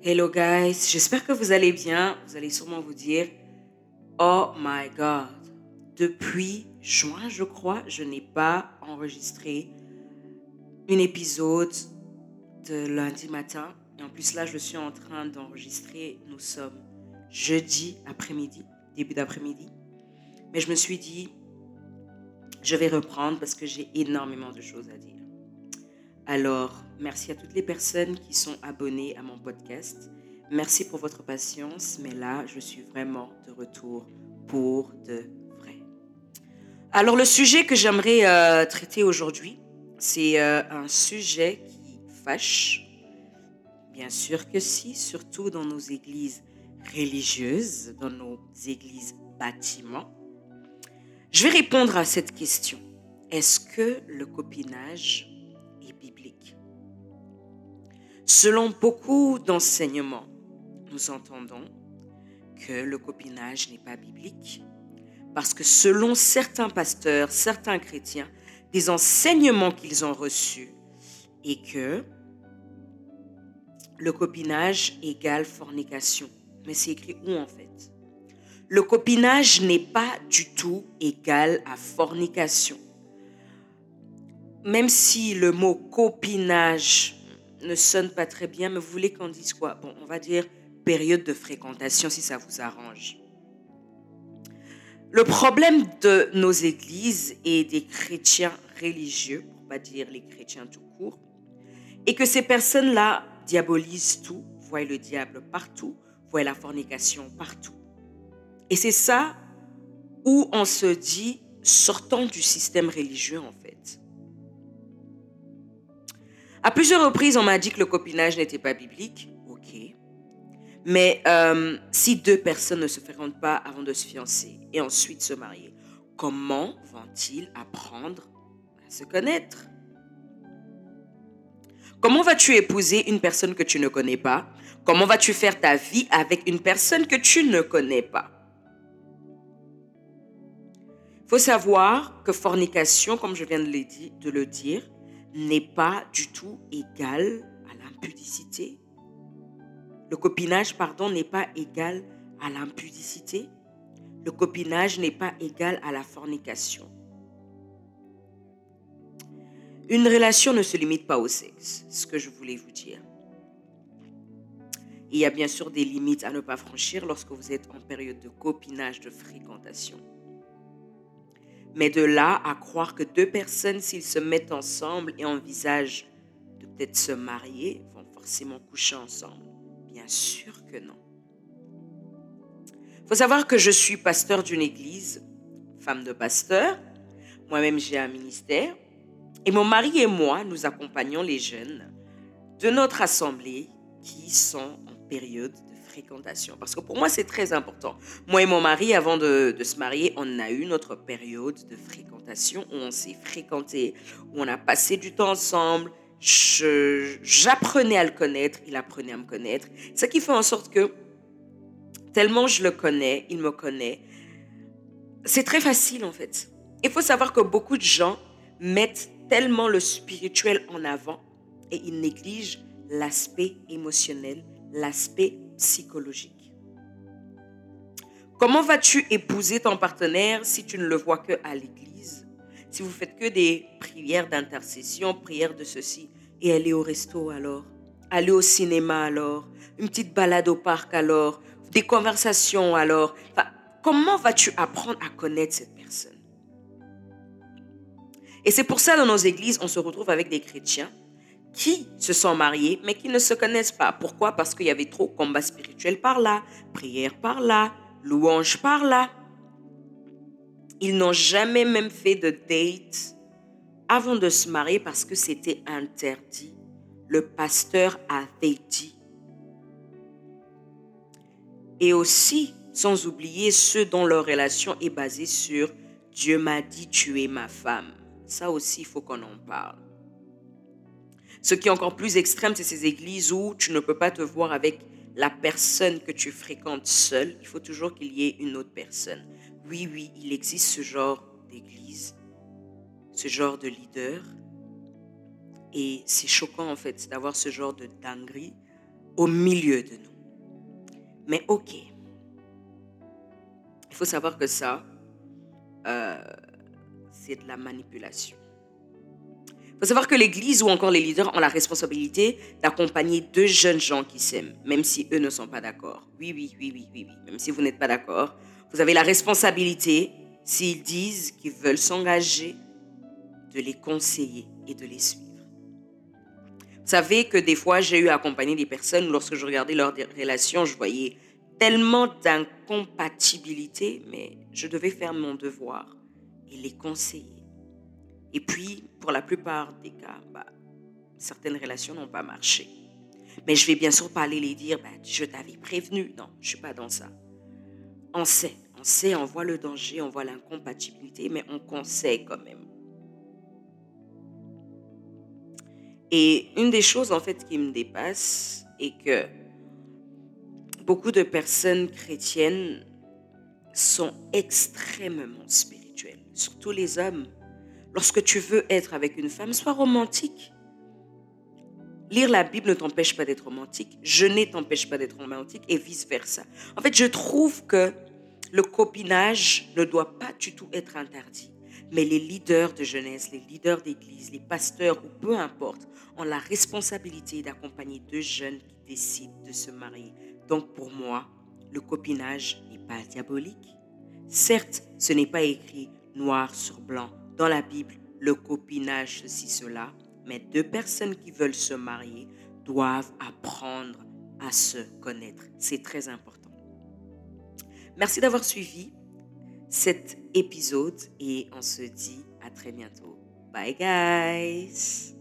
Hello guys, j'espère que vous allez bien. Vous allez sûrement vous dire, oh my god, depuis juin je crois, je n'ai pas enregistré un épisode de lundi matin. Et en plus là, je suis en train d'enregistrer, nous sommes jeudi après-midi, début d'après-midi. Mais je me suis dit, je vais reprendre parce que j'ai énormément de choses à dire. Alors, merci à toutes les personnes qui sont abonnées à mon podcast. Merci pour votre patience, mais là, je suis vraiment de retour pour de vrai. Alors, le sujet que j'aimerais euh, traiter aujourd'hui, c'est euh, un sujet qui fâche. Bien sûr que si, surtout dans nos églises religieuses, dans nos églises bâtiments. Je vais répondre à cette question. Est-ce que le copinage biblique. Selon beaucoup d'enseignements, nous entendons que le copinage n'est pas biblique parce que selon certains pasteurs, certains chrétiens, des enseignements qu'ils ont reçus et que le copinage égale fornication. Mais c'est écrit où en fait? Le copinage n'est pas du tout égal à fornication même si le mot copinage ne sonne pas très bien, mais vous voulez qu'on dise quoi? Bon, on va dire période de fréquentation si ça vous arrange. Le problème de nos églises et des chrétiens religieux, pour pas dire les chrétiens tout court, est que ces personnes-là diabolisent tout, voient le diable partout, voient la fornication partout. Et c'est ça où on se dit, sortant du système religieux en fait. À plusieurs reprises, on m'a dit que le copinage n'était pas biblique. Ok. Mais euh, si deux personnes ne se fréquentent pas avant de se fiancer et ensuite se marier, comment vont-ils apprendre à se connaître? Comment vas-tu épouser une personne que tu ne connais pas? Comment vas-tu faire ta vie avec une personne que tu ne connais pas? Il faut savoir que fornication, comme je viens de le dire, n'est pas du tout égal à l'impudicité. Le copinage, pardon, n'est pas égal à l'impudicité. Le copinage n'est pas égal à la fornication. Une relation ne se limite pas au sexe, ce que je voulais vous dire. Il y a bien sûr des limites à ne pas franchir lorsque vous êtes en période de copinage, de fréquentation. Mais de là à croire que deux personnes, s'ils se mettent ensemble et envisagent de peut-être se marier, vont forcément coucher ensemble. Bien sûr que non. Il faut savoir que je suis pasteur d'une église, femme de pasteur. Moi-même, j'ai un ministère. Et mon mari et moi, nous accompagnons les jeunes de notre assemblée qui sont en période fréquentation. Parce que pour moi, c'est très important. Moi et mon mari, avant de, se marier, on a eu notre période de fréquentation où on s'est fréquenté, où on a passé du temps ensemble. J'apprenais à le connaître, il apprenait à me connaître. Ce qui fait en sorte que, tellement je le connais, il me connaît, c'est très facile en fait. Il faut savoir que beaucoup de gens mettent tellement le spirituel en avant et ils négligent l'aspect émotionnel, l'aspect psychologique. Comment vas-tu épouser ton partenaire si tu ne le vois que à l'église? Si vous faites que des prières d'intercession, prières de ceci, et aller au resto alors? Aller au cinéma alors? Une petite balade au parc alors? Des conversations alors? Comment vas-tu apprendre à connaître cette personne? Et c'est pour ça dans nos églises, on se retrouve avec des chrétiens qui se sont mariés, mais qui ne se connaissent pas. Pourquoi? Parce qu'il y avait trop combat spirituel par là, prière par là, louange par là. Ils n'ont jamais même fait de date avant de se marier parce que c'était interdit. Le pasteur avait dit. Et aussi, sans oublier ceux dont leur relation est basée sur Dieu m'a dit tu es ma femme. Ça aussi, il faut qu'on en parle. Ce qui est encore plus extrême, c'est ces églises où tu ne peux pas te voir avec la personne que tu fréquentes seule. Il faut toujours qu'il y ait une autre personne. Oui, oui, il existe ce genre d'église, ce genre de leader. Et c'est choquant en fait d'avoir ce genre de dinguerie au milieu de nous. Mais ok, il faut savoir que ça, euh, c'est de la manipulation. Il faut savoir que l'Église ou encore les leaders ont la responsabilité d'accompagner deux jeunes gens qui s'aiment, même si eux ne sont pas d'accord. Oui, oui, oui, oui, oui, oui. Même si vous n'êtes pas d'accord, vous avez la responsabilité, s'ils disent qu'ils veulent s'engager, de les conseiller et de les suivre. Vous savez que des fois, j'ai eu à accompagner des personnes, lorsque je regardais leurs relations, je voyais tellement d'incompatibilité, mais je devais faire mon devoir et les conseiller. Et puis, pour la plupart des cas, bah, certaines relations n'ont pas marché. Mais je vais bien sûr pas aller les dire, bah, je t'avais prévenu. Non, je suis pas dans ça. On sait, on sait, on voit le danger, on voit l'incompatibilité, mais on conseille quand même. Et une des choses en fait qui me dépasse est que beaucoup de personnes chrétiennes sont extrêmement spirituelles, surtout les hommes. Lorsque tu veux être avec une femme, sois romantique. Lire la Bible ne t'empêche pas d'être romantique, jeûner t'empêche pas d'être romantique et vice-versa. En fait, je trouve que le copinage ne doit pas du tout être interdit. Mais les leaders de jeunesse, les leaders d'église, les pasteurs ou peu importe, ont la responsabilité d'accompagner deux jeunes qui décident de se marier. Donc pour moi, le copinage n'est pas diabolique. Certes, ce n'est pas écrit noir sur blanc dans la Bible, le copinage, ceci, cela, mais deux personnes qui veulent se marier doivent apprendre à se connaître. C'est très important. Merci d'avoir suivi cet épisode et on se dit à très bientôt. Bye guys